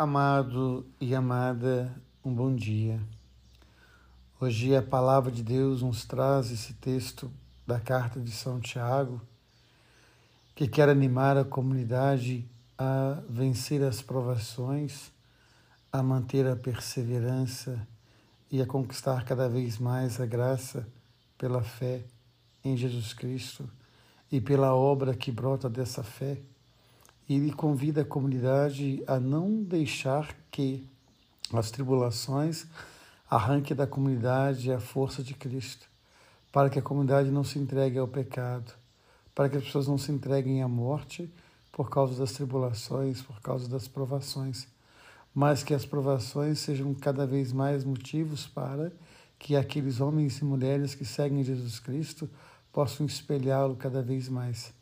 Amado e amada, um bom dia. Hoje a palavra de Deus nos traz esse texto da carta de São Tiago, que quer animar a comunidade a vencer as provações, a manter a perseverança e a conquistar cada vez mais a graça pela fé em Jesus Cristo e pela obra que brota dessa fé ele convida a comunidade a não deixar que as tribulações arranquem da comunidade a força de Cristo, para que a comunidade não se entregue ao pecado, para que as pessoas não se entreguem à morte por causa das tribulações, por causa das provações, mas que as provações sejam cada vez mais motivos para que aqueles homens e mulheres que seguem Jesus Cristo possam espelhá-lo cada vez mais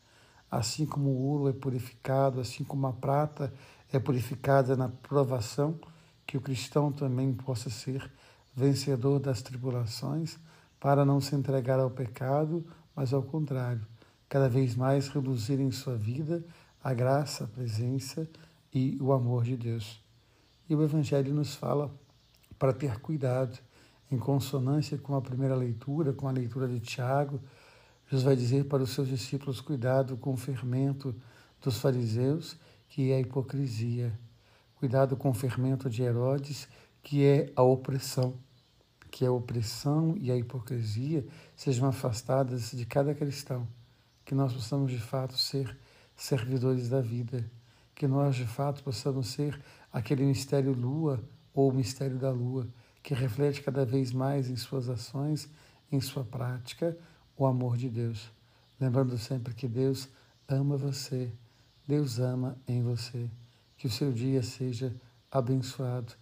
assim como o ouro é purificado, assim como a prata é purificada na provação, que o cristão também possa ser vencedor das tribulações, para não se entregar ao pecado, mas ao contrário, cada vez mais reduzir em sua vida a graça, a presença e o amor de Deus. E o Evangelho nos fala para ter cuidado, em consonância com a primeira leitura, com a leitura de Tiago, Jesus vai dizer para os seus discípulos: cuidado com o fermento dos fariseus, que é a hipocrisia. Cuidado com o fermento de Herodes, que é a opressão. Que a opressão e a hipocrisia sejam afastadas de cada cristão. Que nós possamos de fato ser servidores da vida. Que nós de fato possamos ser aquele mistério lua ou o mistério da lua, que reflete cada vez mais em suas ações, em sua prática, o amor de Deus. Lembrando sempre que Deus ama você, Deus ama em você. Que o seu dia seja abençoado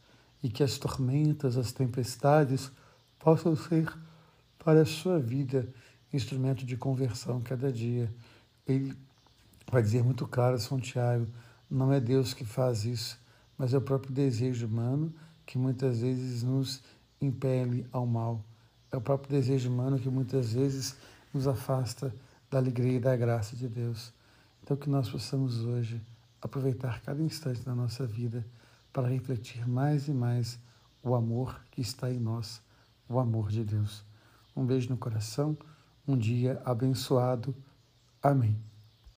e que as tormentas, as tempestades possam ser para a sua vida instrumento de conversão cada dia. Ele vai dizer muito claro, São Tiago, não é Deus que faz isso, mas é o próprio desejo humano que muitas vezes nos impele ao mal. É o próprio desejo humano que muitas vezes nos afasta da alegria e da graça de Deus. Então, que nós possamos hoje aproveitar cada instante da nossa vida para refletir mais e mais o amor que está em nós, o amor de Deus. Um beijo no coração, um dia abençoado. Amém.